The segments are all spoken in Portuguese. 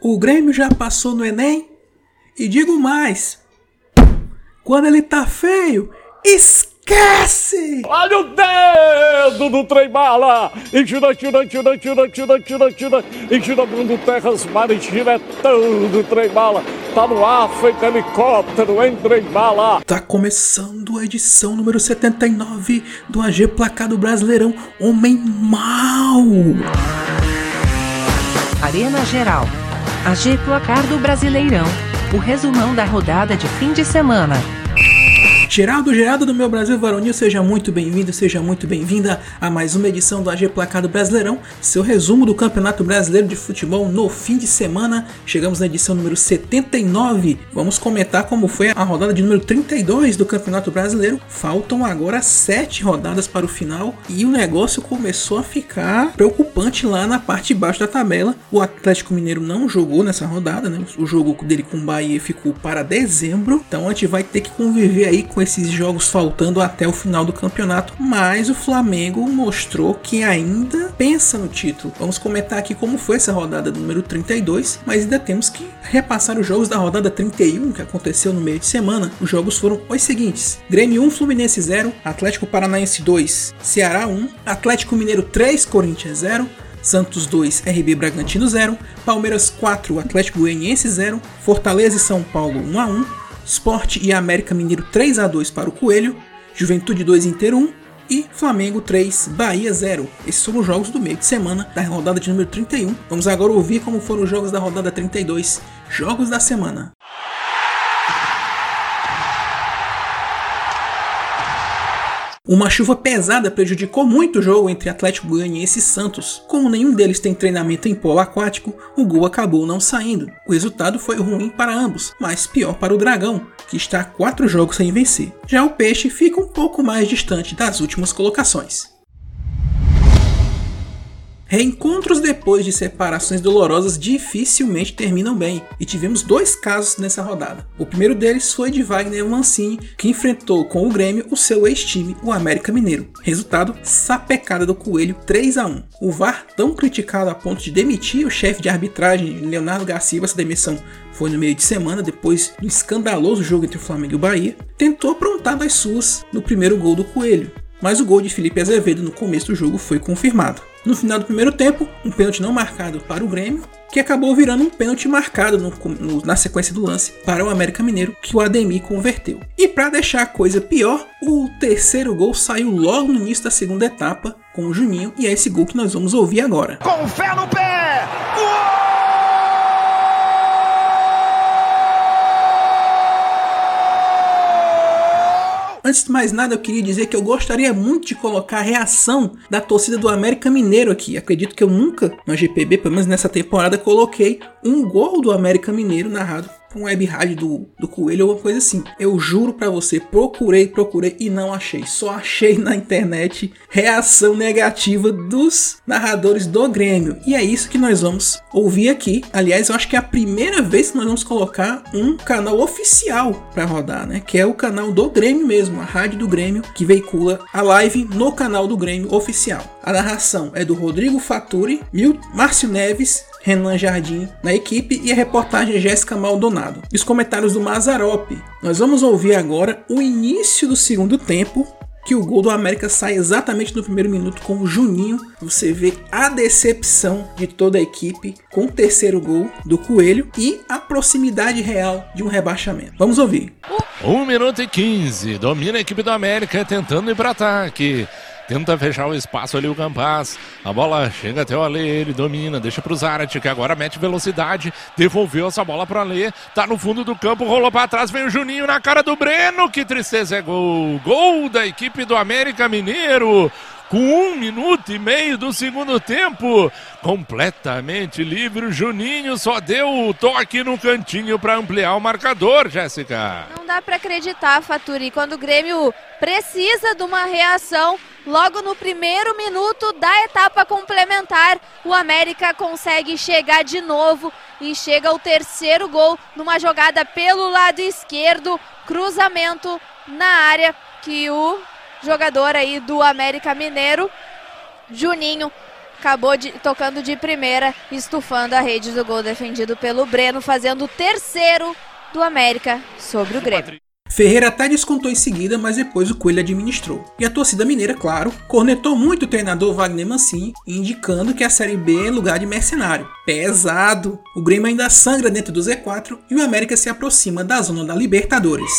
o Grêmio já passou no Enem? E digo mais: quando ele tá feio, esquece! Olha o dedo do trem bala! E tira, tira, tira, tira, tira, tira, tira, e tira Bruno Terras Mares diretão do trem bala. Tá no ar, feito helicóptero, em trem bala. Tá começando a edição número 79 do AG Placado Brasileirão Homem Mal. Arena Geral. AG Placar do Brasileirão. O resumão da rodada de fim de semana. Geraldo, Geraldo do meu Brasil Varonil, seja muito bem-vindo, seja muito bem-vinda a mais uma edição do AG Placado Brasileirão, seu resumo do Campeonato Brasileiro de Futebol no fim de semana. Chegamos na edição número 79. Vamos comentar como foi a rodada de número 32 do Campeonato Brasileiro. Faltam agora sete rodadas para o final e o negócio começou a ficar preocupante lá na parte de baixo da tabela. O Atlético Mineiro não jogou nessa rodada, né? O jogo dele com o Bahia ficou para dezembro, então a gente vai ter que conviver aí com esses jogos faltando até o final do campeonato, mas o Flamengo mostrou que ainda pensa no título. Vamos comentar aqui como foi essa rodada número 32, mas ainda temos que repassar os jogos da rodada 31 que aconteceu no meio de semana. Os jogos foram os seguintes: Grêmio 1, Fluminense 0, Atlético Paranaense 2, Ceará 1, Atlético Mineiro 3, Corinthians 0, Santos 2, RB Bragantino 0, Palmeiras 4, Atlético Goianiense 0, Fortaleza e São Paulo 1 a 1, Sport e América Mineiro 3 a 2 para o Coelho, Juventude 2 Inter 1 e Flamengo 3 Bahia 0. Esses foram os jogos do meio de semana da rodada de número 31. Vamos agora ouvir como foram os jogos da rodada 32, jogos da semana. Uma chuva pesada prejudicou muito o jogo entre Atlético Goianiense e Santos. Como nenhum deles tem treinamento em polo aquático, o gol acabou não saindo. O resultado foi ruim para ambos, mas pior para o Dragão, que está quatro jogos sem vencer. Já o Peixe fica um pouco mais distante das últimas colocações. Reencontros depois de separações dolorosas dificilmente terminam bem, e tivemos dois casos nessa rodada. O primeiro deles foi de Wagner Mancini, que enfrentou com o Grêmio o seu ex-time, o América Mineiro. Resultado: sapecada do Coelho 3 a 1. O VAR, tão criticado a ponto de demitir o chefe de arbitragem Leonardo Garcia, essa demissão foi no meio de semana, depois do escandaloso jogo entre o Flamengo e o Bahia, tentou aprontar das suas no primeiro gol do Coelho, mas o gol de Felipe Azevedo no começo do jogo foi confirmado. No final do primeiro tempo, um pênalti não marcado para o Grêmio, que acabou virando um pênalti marcado no, no, na sequência do lance para o América Mineiro, que o Ademir converteu. E para deixar a coisa pior, o terceiro gol saiu logo no início da segunda etapa com o Juninho, e é esse gol que nós vamos ouvir agora. Com fé no pé! Antes de mais nada, eu queria dizer que eu gostaria muito de colocar a reação da torcida do América Mineiro aqui. Acredito que eu nunca, no GPB, pelo menos nessa temporada, coloquei um gol do América Mineiro narrado um web rádio do, do Coelho ou uma coisa assim. Eu juro para você, procurei, procurei e não achei. Só achei na internet reação negativa dos narradores do Grêmio. E é isso que nós vamos ouvir aqui. Aliás, eu acho que é a primeira vez que nós vamos colocar um canal oficial para rodar, né? Que é o canal do Grêmio mesmo, a rádio do Grêmio, que veicula a live no canal do Grêmio oficial. A narração é do Rodrigo Faturi, Márcio Neves, Renan Jardim na equipe e a reportagem Jéssica Maldonado. E os comentários do Mazarop. Nós vamos ouvir agora o início do segundo tempo, que o gol do América sai exatamente no primeiro minuto com o Juninho. Você vê a decepção de toda a equipe com o terceiro gol do Coelho e a proximidade real de um rebaixamento. Vamos ouvir. 1 minuto e 15. Domina a equipe do América tentando ir para ataque. Tenta fechar o espaço ali o Campas. A bola chega até o Ale, ele domina, deixa pro Zarat, que agora mete velocidade. Devolveu essa bola pro Ale. Tá no fundo do campo, rolou para trás, vem o Juninho na cara do Breno. Que tristeza é gol. Gol da equipe do América Mineiro. com um minuto e meio do segundo tempo. Completamente livre, o Juninho só deu o toque no cantinho para ampliar o marcador, Jéssica. Não dá para acreditar, Faturi, quando o Grêmio precisa de uma reação. Logo no primeiro minuto da etapa complementar, o América consegue chegar de novo e chega ao terceiro gol numa jogada pelo lado esquerdo, cruzamento na área que o jogador aí do América Mineiro, Juninho, acabou de, tocando de primeira, estufando a rede do gol defendido pelo Breno, fazendo o terceiro do América sobre o Grêmio. Ferreira até descontou em seguida, mas depois o Coelho administrou. E a torcida mineira, claro, cornetou muito o treinador Wagner Mancini, indicando que a Série B é lugar de mercenário. Pesado! O Grêmio ainda sangra dentro do Z4 e o América se aproxima da zona da Libertadores.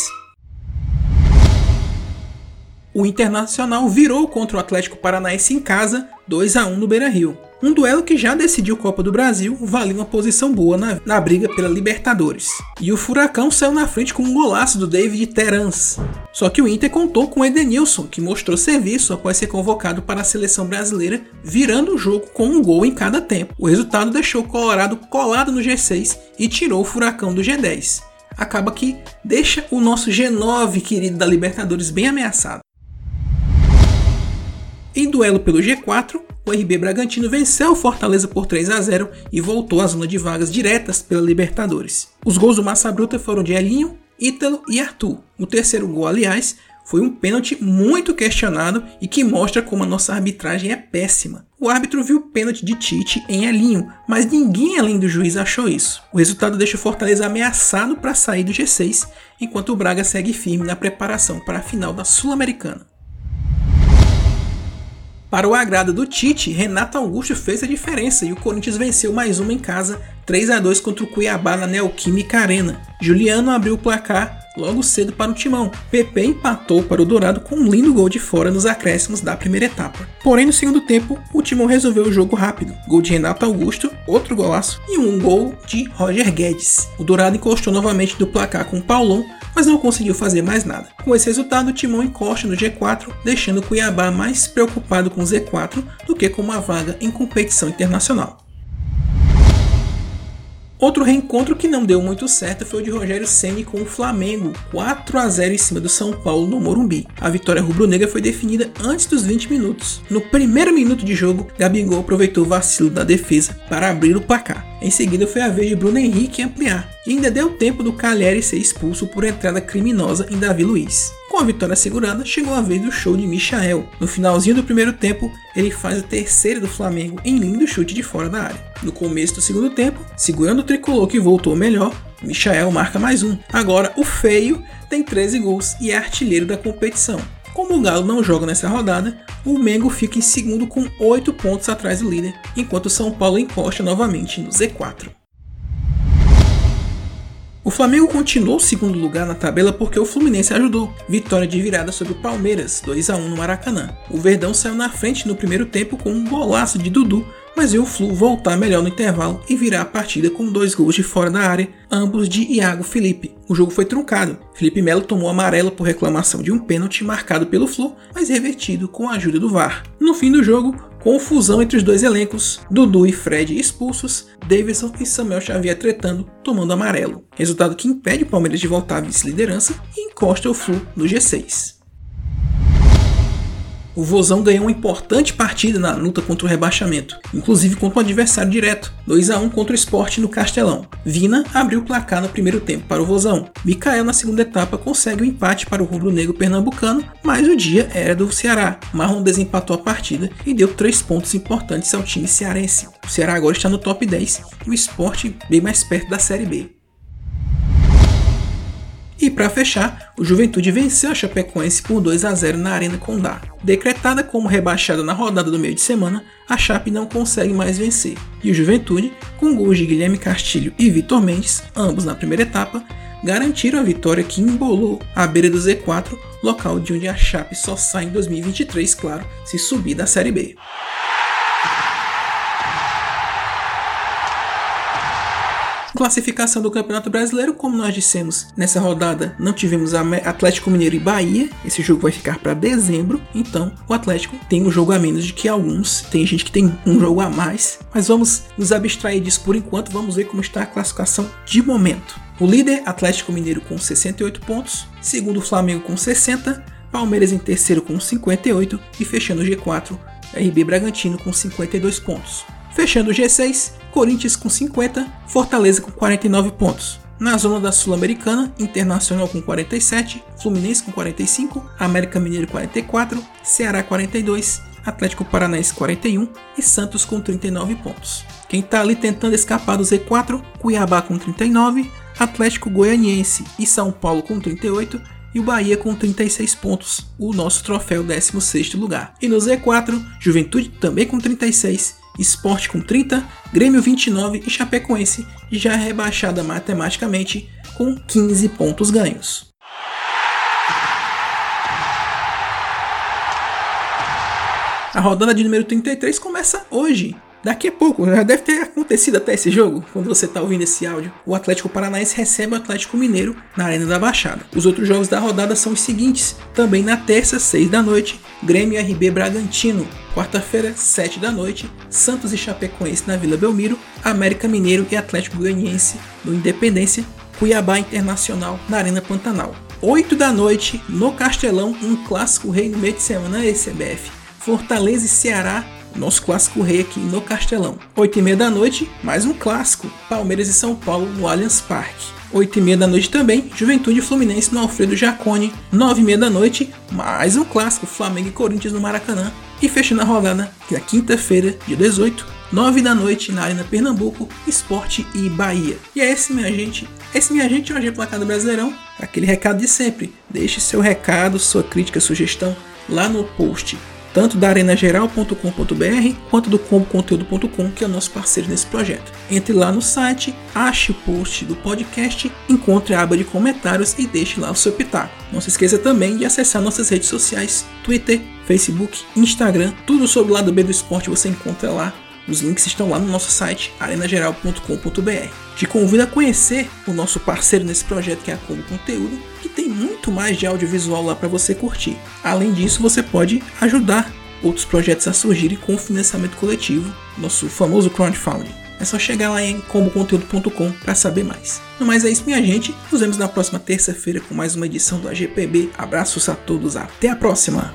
O Internacional virou contra o Atlético Paranaense em casa, 2 a 1 no Beira-Rio. Um duelo que já decidiu Copa do Brasil, valia uma posição boa na, na, briga pela Libertadores. E o Furacão saiu na frente com um golaço do David Terans. Só que o Inter contou com Edenilson, que mostrou serviço após ser convocado para a seleção brasileira, virando o jogo com um gol em cada tempo. O resultado deixou o Colorado colado no G6 e tirou o Furacão do G10. Acaba que deixa o nosso G9 querido da Libertadores bem ameaçado. Em duelo pelo G4, o RB Bragantino venceu o Fortaleza por 3 a 0 e voltou à zona de vagas diretas pela Libertadores. Os gols do Massa Bruta foram de Elinho, Ítalo e Arthur. O terceiro gol, aliás, foi um pênalti muito questionado e que mostra como a nossa arbitragem é péssima. O árbitro viu o pênalti de Tite em Elinho, mas ninguém além do juiz achou isso. O resultado deixa o Fortaleza ameaçado para sair do G6, enquanto o Braga segue firme na preparação para a final da Sul-Americana. Para o agrado do Tite, Renato Augusto fez a diferença e o Corinthians venceu mais uma em casa, 3 a 2 contra o Cuiabá na Neoquímica Arena. Juliano abriu o placar logo cedo para o Timão. PP empatou para o Dourado com um lindo gol de fora nos acréscimos da primeira etapa. Porém, no segundo tempo, o Timão resolveu o jogo rápido. Gol de Renato Augusto, outro golaço e um gol de Roger Guedes. O Dourado encostou novamente do placar com o Paulão, mas não conseguiu fazer mais nada. Com esse resultado, o Timão encosta no G4, deixando o Cuiabá mais preocupado com o Z4 do que com uma vaga em competição internacional. Outro reencontro que não deu muito certo foi o de Rogério Ceni com o Flamengo, 4 a 0 em cima do São Paulo no Morumbi. A vitória rubro-negra foi definida antes dos 20 minutos. No primeiro minuto de jogo, Gabigol aproveitou o vacilo da defesa para abrir o placar. Em seguida foi a vez de Bruno Henrique ampliar, e ainda deu tempo do Cagliari ser expulso por entrada criminosa em Davi Luiz. A vitória assegurada, chegou a vez do show de Michael. No finalzinho do primeiro tempo, ele faz a terceira do Flamengo em lindo chute de fora da área. No começo do segundo tempo, segurando o tricolor que voltou melhor, Michael marca mais um. Agora, o feio tem 13 gols e é artilheiro da competição. Como o Galo não joga nessa rodada, o Mengo fica em segundo com 8 pontos atrás do líder, enquanto o São Paulo encosta novamente no Z4. O Flamengo continuou segundo lugar na tabela porque o Fluminense ajudou. Vitória de virada sobre o Palmeiras, 2 a 1 no Maracanã. O Verdão saiu na frente no primeiro tempo com um golaço de Dudu mas viu o Flu voltar melhor no intervalo e virar a partida com dois gols de fora da área, ambos de Iago Felipe. O jogo foi truncado. Felipe Melo tomou amarelo por reclamação de um pênalti marcado pelo Flu, mas revertido com a ajuda do VAR. No fim do jogo, confusão entre os dois elencos, Dudu e Fred expulsos, Davidson e Samuel Xavier tretando, tomando amarelo. Resultado que impede o Palmeiras de voltar à vice-liderança e encosta o Flu no G6 o Vozão ganhou uma importante partida na luta contra o rebaixamento, inclusive contra um adversário direto, 2 a 1 contra o Sport no Castelão. Vina abriu o placar no primeiro tempo para o Vozão. Mikael na segunda etapa consegue o um empate para o rubro-negro pernambucano, mas o dia era do Ceará. Marrom desempatou a partida e deu três pontos importantes ao time cearense. O Ceará agora está no top 10 e o Sport bem mais perto da Série B. E para fechar, o Juventude venceu a Chapecoense por 2 a 0 na Arena Condá. Decretada como rebaixada na rodada do meio de semana, a Chape não consegue mais vencer. E o Juventude, com gols de Guilherme Castilho e Vitor Mendes, ambos na primeira etapa, garantiram a vitória que embolou a beira do Z4, local de onde a Chape só sai em 2023, claro, se subir da Série B. classificação do Campeonato Brasileiro, como nós dissemos, nessa rodada não tivemos Atlético Mineiro e Bahia. Esse jogo vai ficar para dezembro, então o Atlético tem um jogo a menos de que alguns. Tem gente que tem um jogo a mais, mas vamos nos abstrair disso por enquanto. Vamos ver como está a classificação de momento. O líder Atlético Mineiro com 68 pontos, segundo Flamengo com 60, Palmeiras em terceiro com 58 e fechando o G4 RB Bragantino com 52 pontos. Fechando o G6, Corinthians com 50, Fortaleza com 49 pontos. Na zona da Sul-Americana, Internacional com 47, Fluminense com 45, América Mineiro 44, Ceará 42, Atlético Paranaense 41 e Santos com 39 pontos. Quem está ali tentando escapar do Z4, Cuiabá com 39, Atlético Goianiense e São Paulo com 38 e o Bahia com 36 pontos, o nosso troféu 16º lugar. E no Z4, Juventude também com 36, Esporte com 30, Grêmio 29 e Chapecoense já rebaixada matematicamente com 15 pontos ganhos. A rodada de número 33 começa hoje, Daqui a pouco, já deve ter acontecido até esse jogo, quando você está ouvindo esse áudio. O Atlético Paranaense recebe o Atlético Mineiro na Arena da Baixada. Os outros jogos da rodada são os seguintes: também na terça, 6 da noite, Grêmio RB Bragantino. Quarta-feira, 7 da noite, Santos e Chapecoense na Vila Belmiro, América Mineiro e Atlético Goianiense no Independência, Cuiabá Internacional na Arena Pantanal. 8 da noite, no Castelão, um clássico rei no meio de semana ECBF. Fortaleza e Ceará nosso clássico rei aqui no Castelão. 8 e meia da noite, mais um clássico, Palmeiras e São Paulo no Allianz Parque. 8 e meia da noite também, Juventude Fluminense no Alfredo Jacone. 9 e meia da noite, mais um clássico, Flamengo e Corinthians no Maracanã. E fechando a rodada, na quinta-feira, dia 18, 9 da noite, na Arena Pernambuco, Esporte e Bahia. E é esse, minha gente. Esse, minha gente, é o AG Placado Brasileirão. Aquele recado de sempre. Deixe seu recado, sua crítica, sugestão lá no post tanto da arenageral.com.br quanto do comboconteúdo.com, que é o nosso parceiro nesse projeto. Entre lá no site, ache o post do podcast, encontre a aba de comentários e deixe lá o seu pitaco. Não se esqueça também de acessar nossas redes sociais, Twitter, Facebook, Instagram, tudo sobre o lado B do esporte você encontra lá. Os links estão lá no nosso site arenageral.com.br. Te convido a conhecer o nosso parceiro nesse projeto que é a Combo Conteúdo, que tem muito mais de audiovisual lá para você curtir. Além disso, você pode ajudar outros projetos a surgirem com financiamento coletivo, nosso famoso crowdfunding. É só chegar lá em comboconteúdo.com para saber mais. No mais é isso, minha gente. Nos vemos na próxima terça-feira com mais uma edição do AGPB. Abraços a todos, até a próxima!